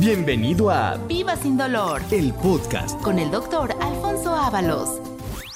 Bienvenido a Viva sin dolor el podcast. con el doctor Alfonso Ábalos.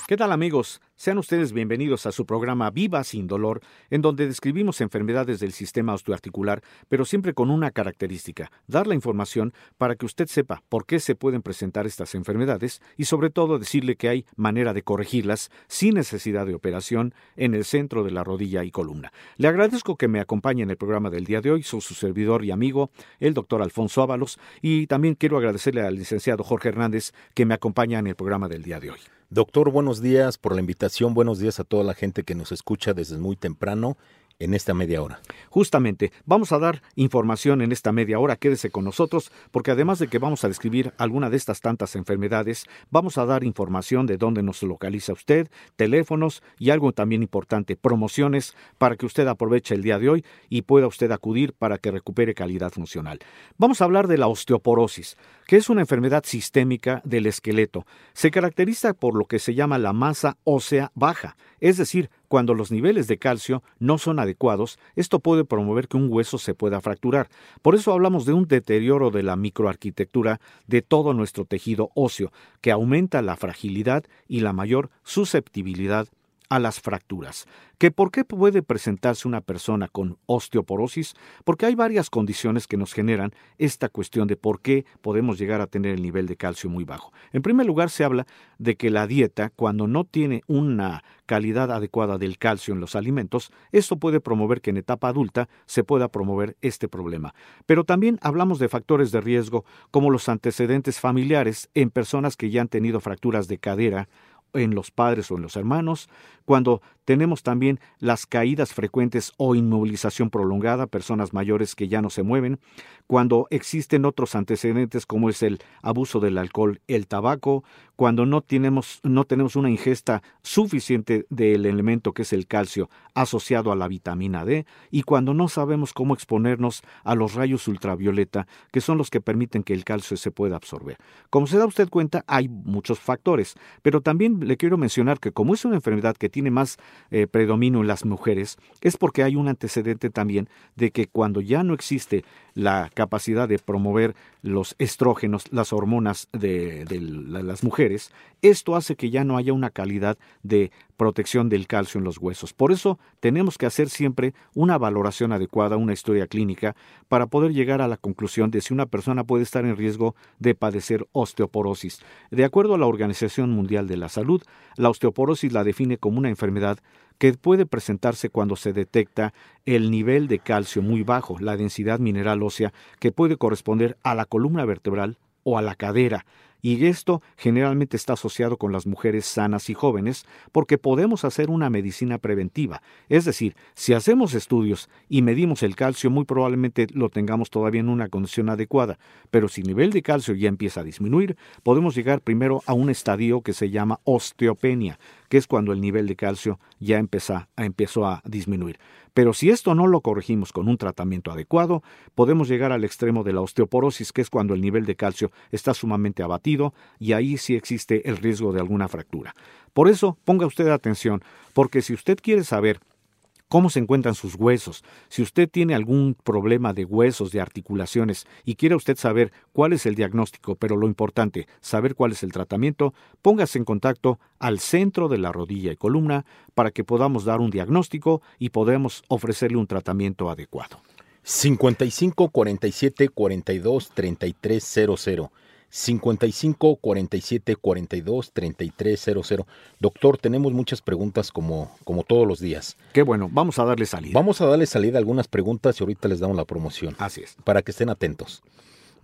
¿Qué tal amigos? Sean ustedes bienvenidos a su programa Viva sin dolor, en donde describimos enfermedades del sistema osteoarticular, pero siempre con una característica, dar la información para que usted sepa por qué se pueden presentar estas enfermedades y sobre todo decirle que hay manera de corregirlas sin necesidad de operación en el centro de la rodilla y columna. Le agradezco que me acompañe en el programa del día de hoy, soy su servidor y amigo, el doctor Alfonso Ábalos, y también quiero agradecerle al licenciado Jorge Hernández que me acompaña en el programa del día de hoy. Doctor, buenos días por la invitación, buenos días a toda la gente que nos escucha desde muy temprano en esta media hora. Justamente, vamos a dar información en esta media hora, quédese con nosotros, porque además de que vamos a describir alguna de estas tantas enfermedades, vamos a dar información de dónde nos localiza usted, teléfonos y algo también importante, promociones para que usted aproveche el día de hoy y pueda usted acudir para que recupere calidad funcional. Vamos a hablar de la osteoporosis, que es una enfermedad sistémica del esqueleto. Se caracteriza por lo que se llama la masa ósea baja, es decir, cuando los niveles de calcio no son adecuados, esto puede promover que un hueso se pueda fracturar. Por eso hablamos de un deterioro de la microarquitectura de todo nuestro tejido óseo, que aumenta la fragilidad y la mayor susceptibilidad a las fracturas. ¿Que ¿Por qué puede presentarse una persona con osteoporosis? Porque hay varias condiciones que nos generan esta cuestión de por qué podemos llegar a tener el nivel de calcio muy bajo. En primer lugar, se habla de que la dieta, cuando no tiene una calidad adecuada del calcio en los alimentos, esto puede promover que en etapa adulta se pueda promover este problema. Pero también hablamos de factores de riesgo como los antecedentes familiares en personas que ya han tenido fracturas de cadera, en los padres o en los hermanos, cuando tenemos también las caídas frecuentes o inmovilización prolongada, personas mayores que ya no se mueven, cuando existen otros antecedentes como es el abuso del alcohol, el tabaco, cuando no tenemos, no tenemos una ingesta suficiente del elemento que es el calcio asociado a la vitamina D y cuando no sabemos cómo exponernos a los rayos ultravioleta que son los que permiten que el calcio se pueda absorber. Como se da usted cuenta, hay muchos factores, pero también le quiero mencionar que como es una enfermedad que tiene más eh, predominio en las mujeres, es porque hay un antecedente también de que cuando ya no existe la capacidad de promover los estrógenos, las hormonas de, de las mujeres, esto hace que ya no haya una calidad de protección del calcio en los huesos. Por eso tenemos que hacer siempre una valoración adecuada, una historia clínica, para poder llegar a la conclusión de si una persona puede estar en riesgo de padecer osteoporosis. De acuerdo a la Organización Mundial de la Salud, la osteoporosis la define como una enfermedad que puede presentarse cuando se detecta el nivel de calcio muy bajo, la densidad mineral ósea, que puede corresponder a la columna vertebral o a la cadera, y esto generalmente está asociado con las mujeres sanas y jóvenes porque podemos hacer una medicina preventiva. Es decir, si hacemos estudios y medimos el calcio, muy probablemente lo tengamos todavía en una condición adecuada, pero si el nivel de calcio ya empieza a disminuir, podemos llegar primero a un estadio que se llama osteopenia, que es cuando el nivel de calcio ya empezó, a disminuir. Pero si esto no lo corregimos con un tratamiento adecuado, podemos llegar al extremo de la osteoporosis, que es cuando el nivel de calcio está sumamente abatido y ahí sí existe el riesgo de alguna fractura. Por eso, ponga usted atención, porque si usted quiere saber cómo se encuentran sus huesos. Si usted tiene algún problema de huesos, de articulaciones y quiere usted saber cuál es el diagnóstico, pero lo importante, saber cuál es el tratamiento, póngase en contacto al centro de la rodilla y columna para que podamos dar un diagnóstico y podamos ofrecerle un tratamiento adecuado. 55 47 42 33 00 55 47 42 33 00. Doctor, tenemos muchas preguntas como, como todos los días. Qué bueno, vamos a darle salida. Vamos a darle salida a algunas preguntas y ahorita les damos la promoción. Así es. Para que estén atentos.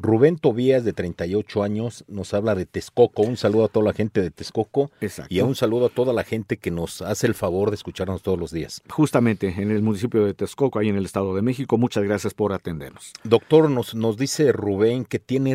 Rubén Tobías, de 38 años, nos habla de Texcoco. Un saludo a toda la gente de Texcoco Exacto. y un saludo a toda la gente que nos hace el favor de escucharnos todos los días. Justamente en el municipio de Texcoco, ahí en el Estado de México. Muchas gracias por atendernos. Doctor, nos, nos dice Rubén que tiene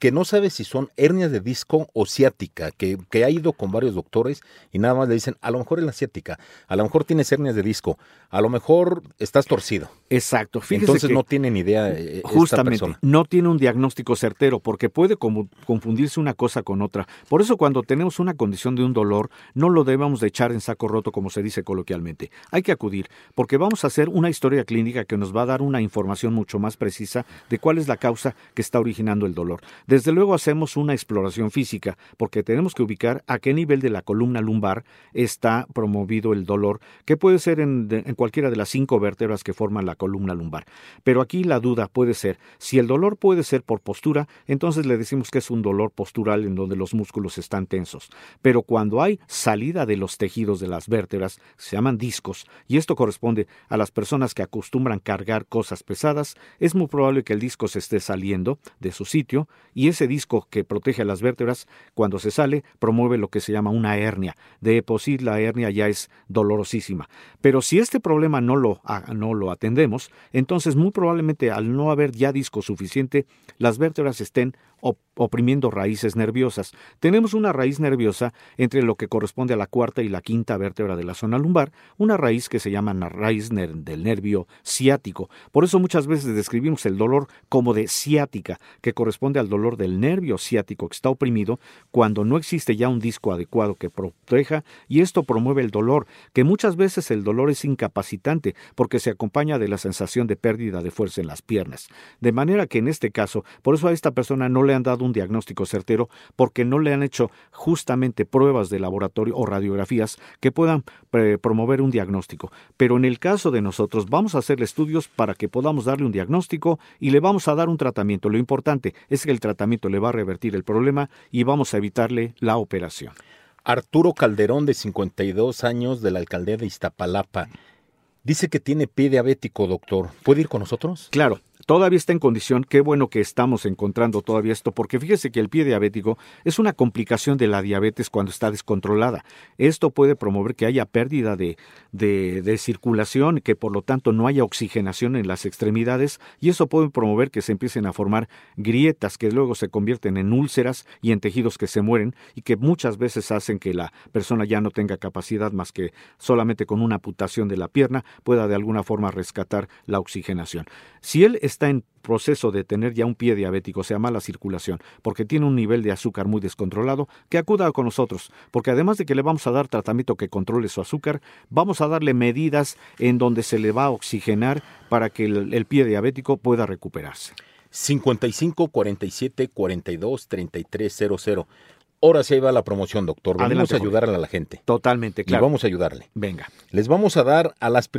que no sabe si son hernias de disco o ciática, que, que ha ido con varios doctores y nada más le dicen, a lo mejor es la ciática, a lo mejor tienes hernias de disco, a lo mejor estás torcido. Exacto. Fíjese Entonces que no tiene ni idea eh, esta justamente persona. no tiene un diagnóstico certero porque puede confundirse una cosa con otra. Por eso cuando tenemos una condición de un dolor, no lo debemos de echar en saco roto como se dice coloquialmente. Hay que acudir porque vamos a hacer una historia clínica que nos va a dar una información mucho más precisa de cuál es la causa que está originando el dolor. Desde luego hacemos una exploración física porque tenemos que ubicar a qué nivel de la columna lumbar está promovido el dolor, que puede ser en, en cualquiera de las cinco vértebras que forman la columna lumbar. Pero aquí la duda puede ser, si el dolor puede ser por postura, entonces le decimos que es un dolor postural en donde los músculos están tensos. Pero cuando hay salida de los tejidos de las vértebras, se llaman discos, y esto corresponde a las personas que acostumbran cargar cosas pesadas, es muy probable que el disco se esté saliendo de su sitio, y ese disco que protege a las vértebras, cuando se sale, promueve lo que se llama una hernia. De por la hernia ya es dolorosísima. Pero si este problema no lo, no lo atendemos, entonces muy probablemente al no haber ya disco suficiente, las vértebras estén oprimiendo raíces nerviosas. Tenemos una raíz nerviosa entre lo que corresponde a la cuarta y la quinta vértebra de la zona lumbar, una raíz que se llama na- raíz del nervio ciático. Por eso muchas veces describimos el dolor como de ciática, que corresponde al dolor del nervio ciático que está oprimido cuando no existe ya un disco adecuado que proteja y esto promueve el dolor, que muchas veces el dolor es incapacitante porque se acompaña de la sensación de pérdida de fuerza en las piernas. De manera que en este caso, por eso a esta persona no le han dado un diagnóstico certero porque no le han hecho justamente pruebas de laboratorio o radiografías que puedan eh, promover un diagnóstico. Pero en el caso de nosotros vamos a hacerle estudios para que podamos darle un diagnóstico y le vamos a dar un tratamiento. Lo importante es que el tratamiento le va a revertir el problema y vamos a evitarle la operación. Arturo Calderón, de 52 años, de la alcaldía de Iztapalapa. Dice que tiene pie diabético, doctor. ¿Puede ir con nosotros? Claro, todavía está en condición, qué bueno que estamos encontrando todavía esto, porque fíjese que el pie diabético es una complicación de la diabetes cuando está descontrolada. Esto puede promover que haya pérdida de, de, circulación, que por lo tanto no haya oxigenación en las extremidades, y eso puede promover que se empiecen a formar grietas que luego se convierten en úlceras y en tejidos que se mueren, y que muchas veces hacen que la persona ya no tenga capacidad más que solamente con una amputación de la pierna pueda de alguna forma rescatar la oxigenación. Si él está en proceso de tener ya un pie diabético, o sea, mala circulación, porque tiene un nivel de azúcar muy descontrolado, que acuda con nosotros, porque además de que le vamos a dar tratamiento que controle su azúcar, vamos a darle medidas en donde se le va a oxigenar para que el, el pie diabético pueda recuperarse. 55 47 42 33 00. Ahora sí va la promoción, doctor. Adelante, a ayudarle a la gente. Totalmente, Y claro. vamos a ayudarle. Venga. Les vamos a dar a las,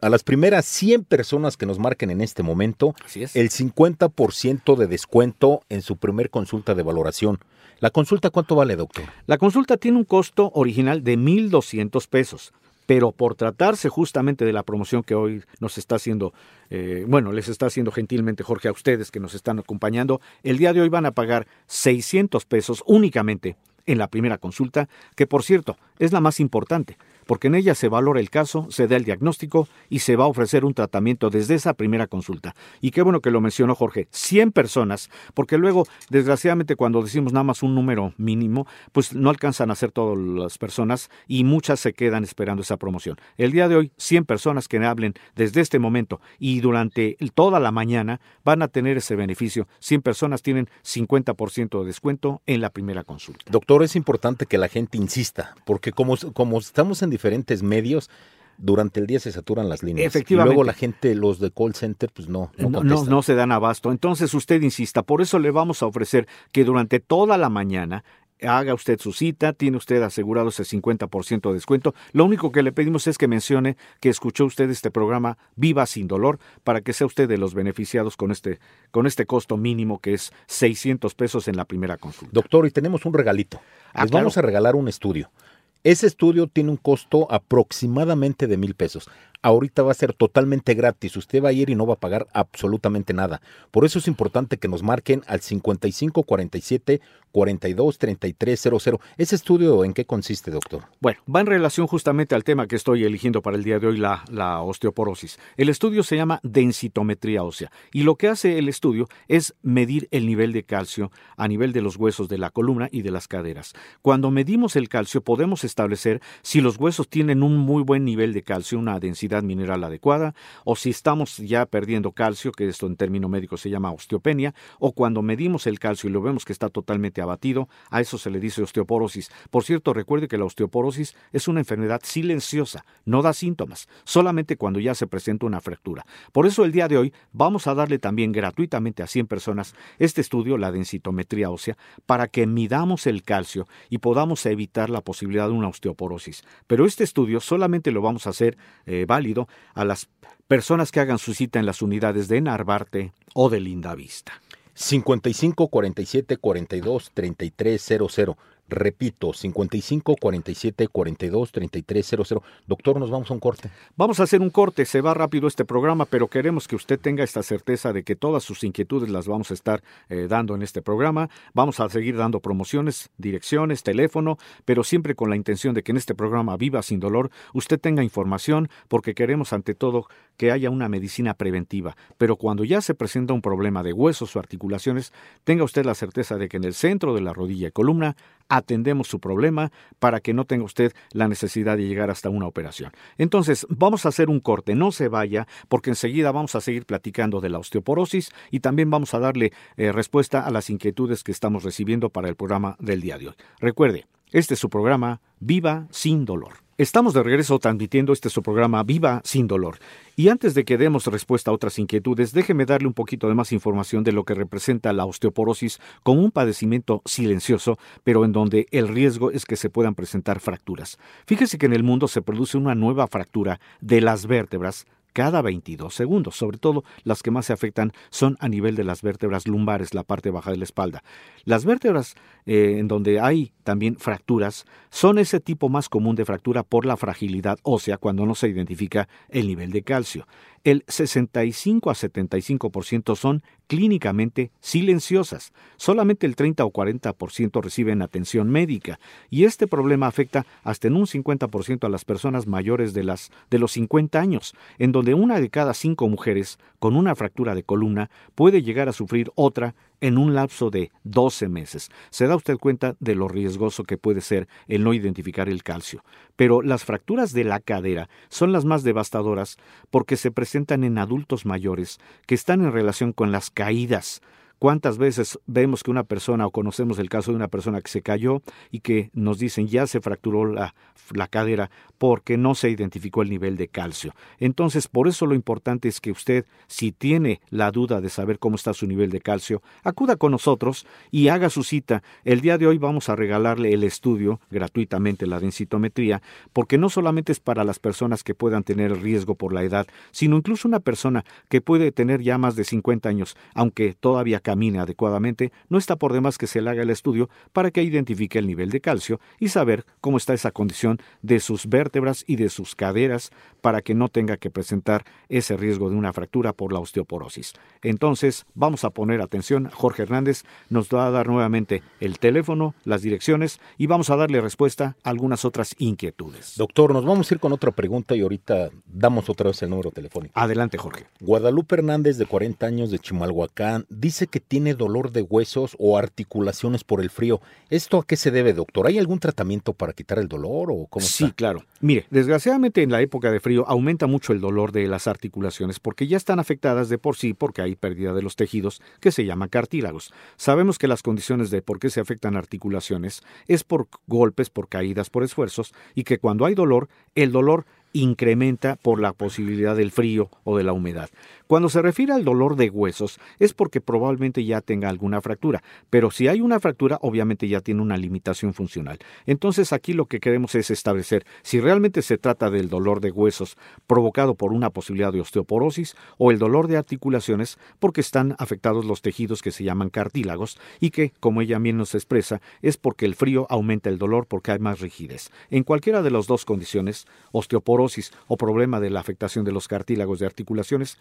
a las primeras 100 personas que nos marquen en este momento es. el 50% de descuento en su primer consulta de valoración. ¿La consulta cuánto vale, doctor? La consulta tiene un costo original de 1.200 pesos, pero por tratarse justamente de la promoción que hoy nos está haciendo, eh, bueno, les está haciendo gentilmente Jorge a ustedes que nos están acompañando, el día de hoy van a pagar 600 pesos únicamente en la primera consulta, que por cierto es la más importante, porque en ella se valora el caso, se da el diagnóstico y se va a ofrecer un tratamiento desde esa primera consulta. Y qué bueno que lo mencionó Jorge, 100 personas, porque luego, desgraciadamente, cuando decimos nada más un número mínimo, pues no alcanzan a ser todas las personas y muchas se quedan esperando esa promoción. El día de hoy, 100 personas que hablen desde este momento y durante toda la mañana van a tener ese beneficio. 100 personas tienen 50% de descuento en la primera consulta. Doctor, es importante que la gente insista, porque como, como estamos en diferentes medios, durante el día se saturan las líneas. Efectivamente. Y luego la gente, los de call center, pues no, no, No, no, contestan. no se dan abasto. Entonces usted insista. Por eso le vamos a ofrecer que durante toda la mañana haga usted su cita, tiene usted asegurado ese 50% de descuento. Lo único que le pedimos es que mencione que escuchó usted este programa Viva sin dolor para que sea usted de los beneficiados con este, con este costo mínimo que es 600 pesos en la primera consulta. Doctor, y tenemos un regalito. Ah, Les claro. vamos a regalar un estudio. Ese estudio tiene un costo aproximadamente de mil pesos. Ahorita va a ser totalmente gratis. Usted va a ir y no va a pagar absolutamente nada. Por eso es importante que nos marquen al 5547 42 ¿Ese estudio en qué consiste, doctor? Bueno, va en relación justamente al tema que estoy eligiendo para el día de hoy, la, la osteoporosis. El estudio se llama densitometría ósea y lo que hace el estudio es medir el nivel de calcio a nivel de los huesos de la columna y de las caderas. Cuando medimos el calcio podemos establecer si los huesos tienen un muy buen nivel de calcio, una densidad mineral adecuada, o si estamos ya perdiendo calcio, que esto en término médico se llama osteopenia, o cuando medimos el calcio y lo vemos que está totalmente abatido, a eso se le dice osteoporosis. Por cierto, recuerde que la osteoporosis es una enfermedad silenciosa, no da síntomas, solamente cuando ya se presenta una fractura. Por eso el día de hoy vamos a darle también gratuitamente a 100 personas este estudio, la densitometría ósea, para que midamos el calcio y podamos evitar la posibilidad de una osteoporosis. Pero este estudio solamente lo vamos a hacer eh, válido a las personas que hagan su cita en las unidades de Narvarte o de Lindavista. 55 47 42 33 00. Repito, 55 47 42 33 00. Doctor, nos vamos a un corte. Vamos a hacer un corte, se va rápido este programa, pero queremos que usted tenga esta certeza de que todas sus inquietudes las vamos a estar eh, dando en este programa. Vamos a seguir dando promociones, direcciones, teléfono, pero siempre con la intención de que en este programa Viva sin dolor usted tenga información, porque queremos ante todo que haya una medicina preventiva. Pero cuando ya se presenta un problema de huesos o articulaciones, tenga usted la certeza de que en el centro de la rodilla y columna atendemos su problema para que no tenga usted la necesidad de llegar hasta una operación. Entonces, vamos a hacer un corte, no se vaya, porque enseguida vamos a seguir platicando de la osteoporosis y también vamos a darle eh, respuesta a las inquietudes que estamos recibiendo para el programa del día de hoy. Recuerde, este es su programa Viva sin dolor. Estamos de regreso transmitiendo este su programa Viva sin dolor. Y antes de que demos respuesta a otras inquietudes, déjeme darle un poquito de más información de lo que representa la osteoporosis como un padecimiento silencioso, pero en donde el riesgo es que se puedan presentar fracturas. Fíjese que en el mundo se produce una nueva fractura de las vértebras cada 22 segundos. Sobre todo las que más se afectan son a nivel de las vértebras lumbares, la parte baja de la espalda. Las vértebras eh, en donde hay también fracturas son ese tipo más común de fractura por la fragilidad ósea cuando no se identifica el nivel de calcio el 65 a 75% son clínicamente silenciosas. Solamente el 30 o 40% reciben atención médica y este problema afecta hasta en un 50% a las personas mayores de, las, de los 50 años, en donde una de cada cinco mujeres con una fractura de columna puede llegar a sufrir otra en un lapso de 12 meses. Se da usted cuenta de lo riesgoso que puede ser el no identificar el calcio. Pero las fracturas de la cadera son las más devastadoras porque se presentan en adultos mayores que están en relación con las caídas, ¿Cuántas veces vemos que una persona o conocemos el caso de una persona que se cayó y que nos dicen ya se fracturó la, la cadera porque no se identificó el nivel de calcio? Entonces, por eso lo importante es que usted, si tiene la duda de saber cómo está su nivel de calcio, acuda con nosotros y haga su cita. El día de hoy vamos a regalarle el estudio gratuitamente, la densitometría, porque no solamente es para las personas que puedan tener riesgo por la edad, sino incluso una persona que puede tener ya más de 50 años, aunque todavía camine adecuadamente, no está por demás que se le haga el estudio para que identifique el nivel de calcio y saber cómo está esa condición de sus vértebras y de sus caderas para que no tenga que presentar ese riesgo de una fractura por la osteoporosis. Entonces, vamos a poner atención. Jorge Hernández nos va a dar nuevamente el teléfono, las direcciones y vamos a darle respuesta a algunas otras inquietudes. Doctor, nos vamos a ir con otra pregunta y ahorita damos otra vez el número telefónico. Adelante, Jorge. Guadalupe Hernández, de 40 años, de Chimalhuacán, dice que tiene dolor de huesos o articulaciones por el frío. ¿Esto a qué se debe, doctor? ¿Hay algún tratamiento para quitar el dolor o cómo Sí, claro. Mire, desgraciadamente en la época de frío aumenta mucho el dolor de las articulaciones porque ya están afectadas de por sí porque hay pérdida de los tejidos que se llama cartílagos. Sabemos que las condiciones de por qué se afectan articulaciones es por golpes, por caídas, por esfuerzos y que cuando hay dolor, el dolor incrementa por la posibilidad del frío o de la humedad. Cuando se refiere al dolor de huesos, es porque probablemente ya tenga alguna fractura, pero si hay una fractura, obviamente ya tiene una limitación funcional. Entonces aquí lo que queremos es establecer si realmente se trata del dolor de huesos provocado por una posibilidad de osteoporosis o el dolor de articulaciones porque están afectados los tejidos que se llaman cartílagos y que, como ella bien nos expresa, es porque el frío aumenta el dolor porque hay más rigidez. En cualquiera de las dos condiciones, osteoporosis o problema de la afectación de los cartílagos de articulaciones,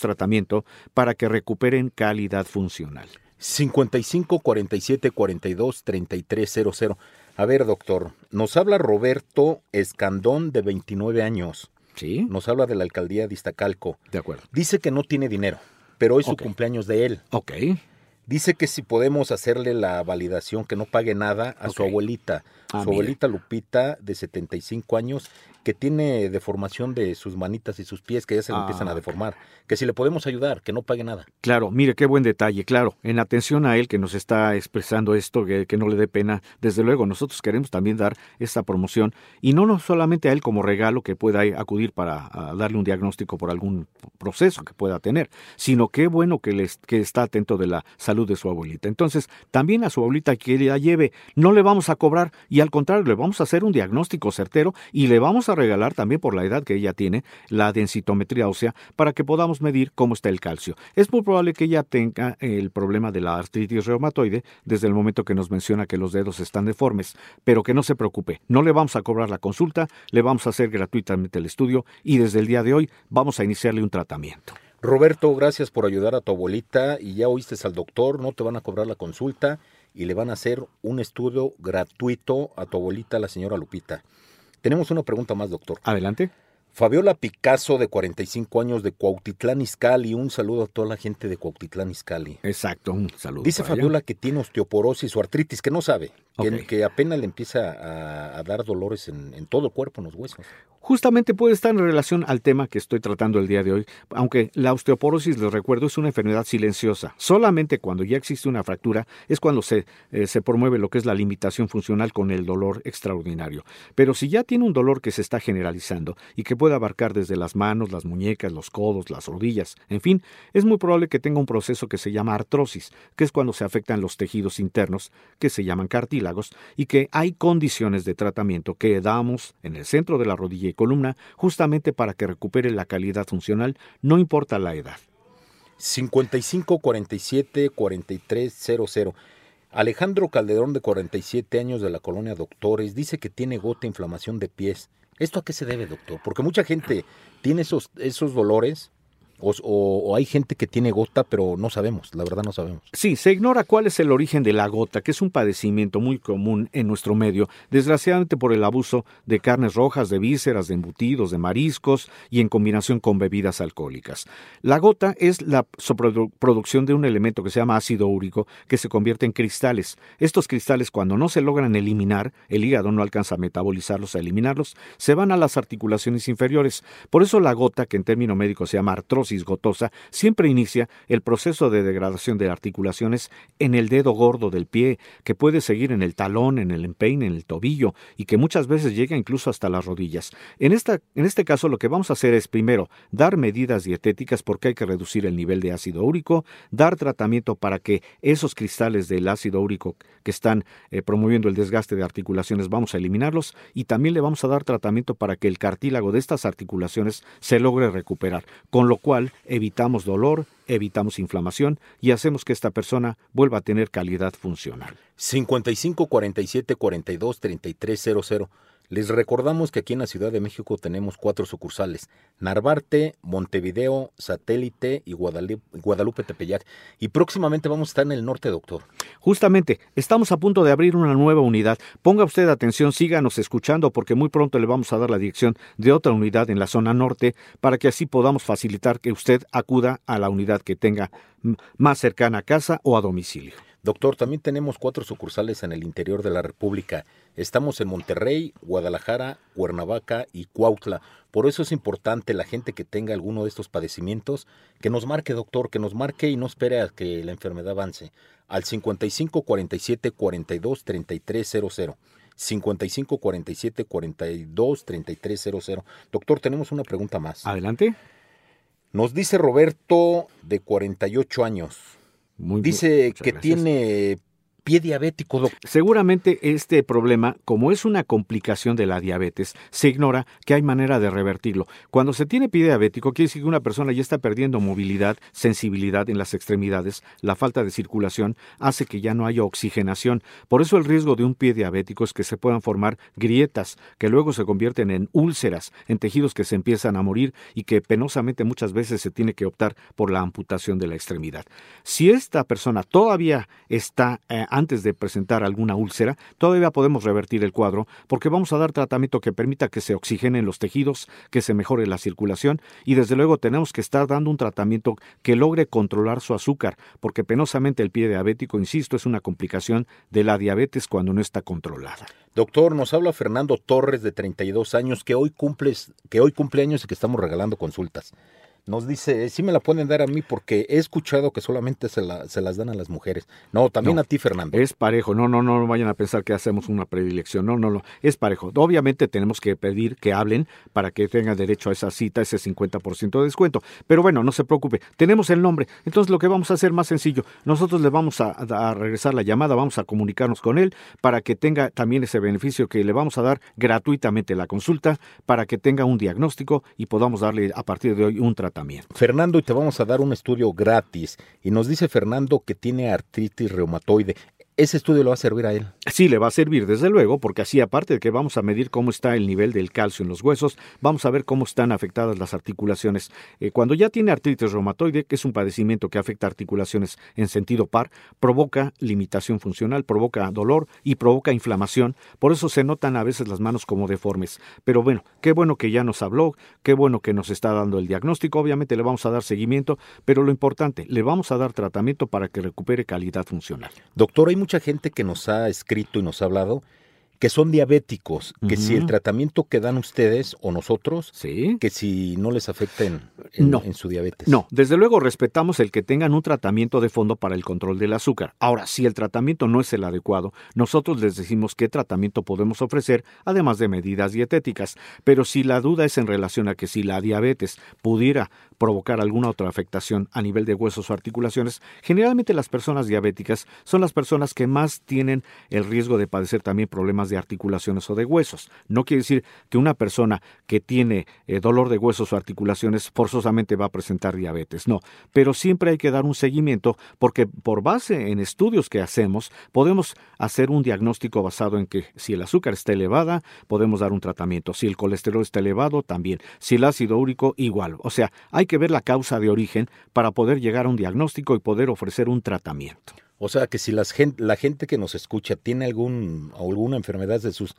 tratamiento para que recuperen calidad funcional. 55 47 42 3300. A ver, doctor, nos habla Roberto Escandón, de 29 años. Sí. Nos habla de la alcaldía de Iztacalco. De acuerdo. Dice que no tiene dinero, pero hoy es su cumpleaños de él. Ok. Dice que si podemos hacerle la validación, que no pague nada a su abuelita. Ah, su mire. abuelita Lupita, de 75 años, que tiene deformación de sus manitas y sus pies, que ya se le Ah, empiezan a ok. deformar. Que si le podemos ayudar, que no pague nada. Claro, mire qué buen detalle, claro. En atención a él que nos está expresando esto, que, que no le dé pena, desde luego nosotros queremos también dar esta promoción y no, no solamente a él como regalo que pueda acudir para a darle un diagnóstico por algún proceso que pueda tener, sino qué bueno que, les, que está atento de la salud de su abuelita. Entonces, también a su abuelita que la lleve, no le vamos a cobrar y al contrario, le vamos a hacer un diagnóstico certero y le vamos a regalar también por la edad que ella tiene la densitometría ósea para que podamos medir cómo está el calcio. Es muy probable que ella tenga el problema de la artritis reumatoide desde el momento que nos menciona que los dedos están deformes, pero que no se preocupe, no le vamos a cobrar la consulta, le vamos a hacer gratuitamente el estudio y desde el día de hoy vamos a iniciarle un tratamiento. Roberto, gracias por ayudar a tu abuelita y ya oíste al doctor, no te van a cobrar la consulta y le van a hacer un estudio gratuito a tu abuelita, la señora Lupita. Tenemos una pregunta más, doctor. Adelante. Fabiola Picasso, de 45 años, de Cuautitlán Izcalli. Un saludo a toda la gente de Cuautitlán Izcalli. Exacto, un saludo. Dice. Fabiola que tiene osteoporosis o artritis, que no sabe, que, apenas le empieza a, a dar dolores en, en todo el cuerpo, en los huesos. Justamente puede estar en relación al tema que estoy tratando el día de hoy, aunque la osteoporosis, les recuerdo, es una enfermedad silenciosa. Solamente cuando ya existe una fractura es cuando se, eh, se promueve lo que es la limitación funcional con el dolor extraordinario. Pero si ya tiene un dolor que se está generalizando y que puede abarcar desde las manos, las muñecas, los codos, las rodillas, en fin, es muy probable que tenga un proceso que se llama artrosis, que es cuando se afectan los tejidos internos, que se llaman cartílagos, y que hay condiciones de tratamiento que damos en el centro de la rodilla y columna justamente para que recupere la calidad funcional, no importa la edad. 55 47 43 00. Alejandro Calderón, de 47 años, de la colonia Doctores, dice que tiene gota inflamación de pies. ¿Esto a qué se debe, doctor? Porque mucha gente tiene esos, esos dolores o, hay gente que tiene gota, pero no sabemos, la verdad no sabemos. Sí, se ignora cuál es el origen de la gota, que es un padecimiento muy común en nuestro medio, desgraciadamente por el abuso de carnes rojas, de vísceras, de embutidos, de mariscos y en combinación con bebidas alcohólicas. La gota es la producción de un elemento que se llama ácido úrico que se convierte en cristales. Estos cristales cuando no se logran eliminar, el hígado no alcanza a metabolizarlos, a eliminarlos, se van a las articulaciones inferiores. Por eso la gota, que en término médico se llama artrosis gotosa, siempre inicia el proceso de degradación de articulaciones en el dedo gordo del pie, que puede seguir en el talón, en el empeine, en el tobillo y que muchas veces llega incluso hasta las rodillas. En, esta, en este caso lo que vamos a hacer es primero dar medidas dietéticas porque hay que reducir el nivel de ácido úrico, dar tratamiento para que esos cristales del ácido úrico que están eh, promoviendo el desgaste de articulaciones vamos a eliminarlos y también le vamos a dar tratamiento para que el cartílago de estas articulaciones se logre recuperar, con lo cual evitamos dolor, evitamos inflamación y hacemos que esta persona vuelva a tener calidad funcional. 55 47 42 33 00. Les recordamos que aquí en la Ciudad de México tenemos cuatro sucursales: Narvarte, Montevideo, Satélite y Guadalupe, Guadalupe Tepeyac. Y próximamente vamos a estar en el norte, doctor. Justamente, estamos a punto de abrir una nueva unidad. Ponga usted atención, síganos escuchando porque muy pronto le vamos a dar la dirección de otra unidad en la zona norte para que así podamos facilitar que usted acuda a la unidad que tenga más cercana a casa o a domicilio. Doctor, también tenemos cuatro sucursales en el interior de la República. Estamos en Monterrey, Guadalajara, Cuernavaca y Cuautla. Por eso es importante la gente que tenga alguno de estos padecimientos que nos marque, doctor, que nos marque y no espere a que la enfermedad avance. Al 55 47 42 33 00. 55 47 42 33 00. Doctor, tenemos una pregunta más. Adelante. Nos dice Roberto, de 48 años. Muy- Dice que gracias. tiene pie diabético, doctor. Seguramente este problema, como es una complicación de la diabetes, se ignora que hay manera de revertirlo. Cuando se tiene pie diabético, quiere decir que una persona ya está perdiendo movilidad, sensibilidad en las extremidades, la falta de circulación hace que ya no haya oxigenación. Por eso el riesgo de un pie diabético es que se puedan formar grietas, que luego se convierten en úlceras, en tejidos que se empiezan a morir y que penosamente muchas veces se tiene que optar por la amputación de la extremidad. Si esta persona todavía está eh, antes de presentar alguna úlcera, todavía podemos revertir el cuadro porque vamos a dar tratamiento que permita que se oxigenen los tejidos, que se mejore la circulación y desde luego tenemos que estar dando un tratamiento que logre controlar su azúcar, porque penosamente el pie diabético, insisto, es una complicación de la diabetes cuando no está controlada. Doctor, nos habla Fernando Torres, de 32 años, que hoy, cumples, que hoy cumple años y que estamos regalando consultas. Nos dice, sí me la pueden dar a mí porque he escuchado que solamente se, la- se las dan a las mujeres. No, también No. a ti, Fernando. Es parejo, no, no, no vayan a pensar que hacemos una predilección, no, no, no, es parejo. Obviamente tenemos que pedir que hablen para que tengan derecho a esa cita, ese 50% de descuento. Pero bueno, no se preocupe, tenemos el nombre, entonces lo que vamos a hacer más sencillo, nosotros le vamos a, a regresar la llamada, vamos a comunicarnos con él para que tenga también ese beneficio que le vamos a dar gratuitamente la consulta, para que tenga un diagnóstico y podamos darle a partir de hoy un tratamiento. Fernando, y te vamos a dar un estudio gratis. Y nos dice Fernando que tiene artritis reumatoide. Ese estudio le va a servir a él. Sí, le va a servir, desde luego, porque así, aparte de que vamos a medir cómo está el nivel del calcio en los huesos, vamos a ver cómo están afectadas las articulaciones. Eh, cuando ya tiene artritis reumatoide, que es un padecimiento que afecta articulaciones en sentido par, provoca limitación funcional, provoca dolor y provoca inflamación. Por eso se notan a veces las manos como deformes. Pero bueno, qué bueno que ya nos habló, qué bueno que nos está dando el diagnóstico. Obviamente le vamos a dar seguimiento, pero lo importante, le vamos a dar tratamiento para que recupere calidad funcional. Doctor, hay mucha gente que nos ha escrito y nos ha hablado que son diabéticos, que si el tratamiento que dan ustedes o nosotros, Sí. que si no les afecta en, en- No. en su diabetes. No, desde luego respetamos el que tengan un tratamiento de fondo para el control del azúcar. Ahora, si el tratamiento no es el adecuado, nosotros les decimos qué tratamiento podemos ofrecer, además de medidas dietéticas. Pero si la duda es en relación a que si la diabetes pudiera provocar alguna otra afectación a nivel de huesos o articulaciones, generalmente las personas diabéticas son las personas que más tienen el riesgo de padecer también problemas de articulaciones o de huesos. No quiere decir que una persona que tiene eh, dolor de huesos o articulaciones forzosamente va a presentar diabetes, no, pero siempre hay que dar un seguimiento porque por base en estudios que hacemos podemos hacer un diagnóstico basado en que si el azúcar está elevada, podemos dar un tratamiento, si el colesterol está elevado, también, si el ácido úrico, igual. O sea, hay que ver la causa de origen para poder llegar a un diagnóstico y poder ofrecer un tratamiento. O sea, que si las gen- la gente que nos escucha tiene algún, alguna enfermedad de sus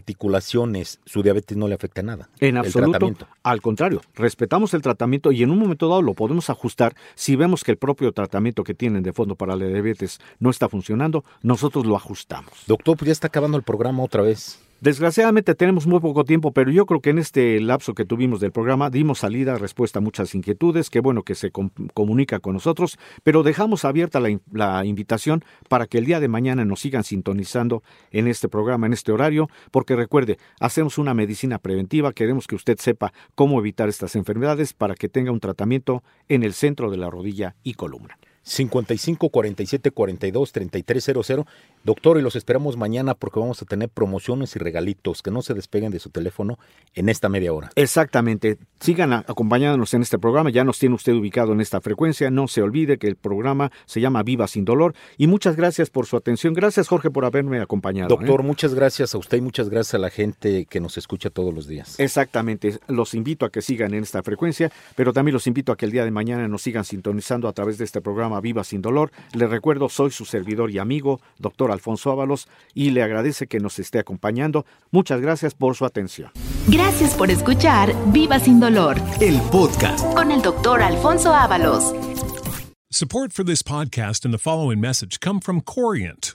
articulaciones, su diabetes no le afecta nada. En absoluto. Al contrario, respetamos el tratamiento y en un momento dado lo podemos ajustar. Si vemos que el propio tratamiento que tienen de fondo para la diabetes no está funcionando, nosotros lo ajustamos. Doctor, pues ya está acabando el programa otra vez. Desgraciadamente tenemos muy poco tiempo, pero yo creo que en este lapso que tuvimos del programa dimos salida, respuesta a muchas inquietudes. Qué bueno que se com- comunica con nosotros, pero dejamos abierta la, la invitación para que el día de mañana nos sigan sintonizando en este programa, en este horario, porque recuerde, hacemos una medicina preventiva, queremos que usted sepa cómo evitar estas enfermedades para que tenga un tratamiento en el centro de la rodilla y columna. 55 47 42 3300. Doctor, y los esperamos mañana porque vamos a tener promociones y regalitos. Que no se despeguen de su teléfono en esta media hora. Exactamente. Sigan acompañándonos en este programa. Ya nos tiene usted ubicado en esta frecuencia. No se olvide que el programa se llama Viva sin dolor. Y muchas gracias por su atención. Gracias, Jorge, por haberme acompañado. ¿eh? Doctor, muchas gracias a usted y muchas gracias a la gente que nos escucha todos los días. Exactamente. Los invito a que sigan en esta frecuencia, pero también los invito a que el día de mañana nos sigan sintonizando a través de este programa Viva sin dolor. Les recuerdo, soy su servidor y amigo, doctor Alfonso Ábalos, y le agradece que nos esté acompañando. Muchas gracias por su atención. Gracias por escuchar Viva sin dolor El podcast. con el doctor Alfonso Ábalos. Support for this podcast and the following message come from Corient.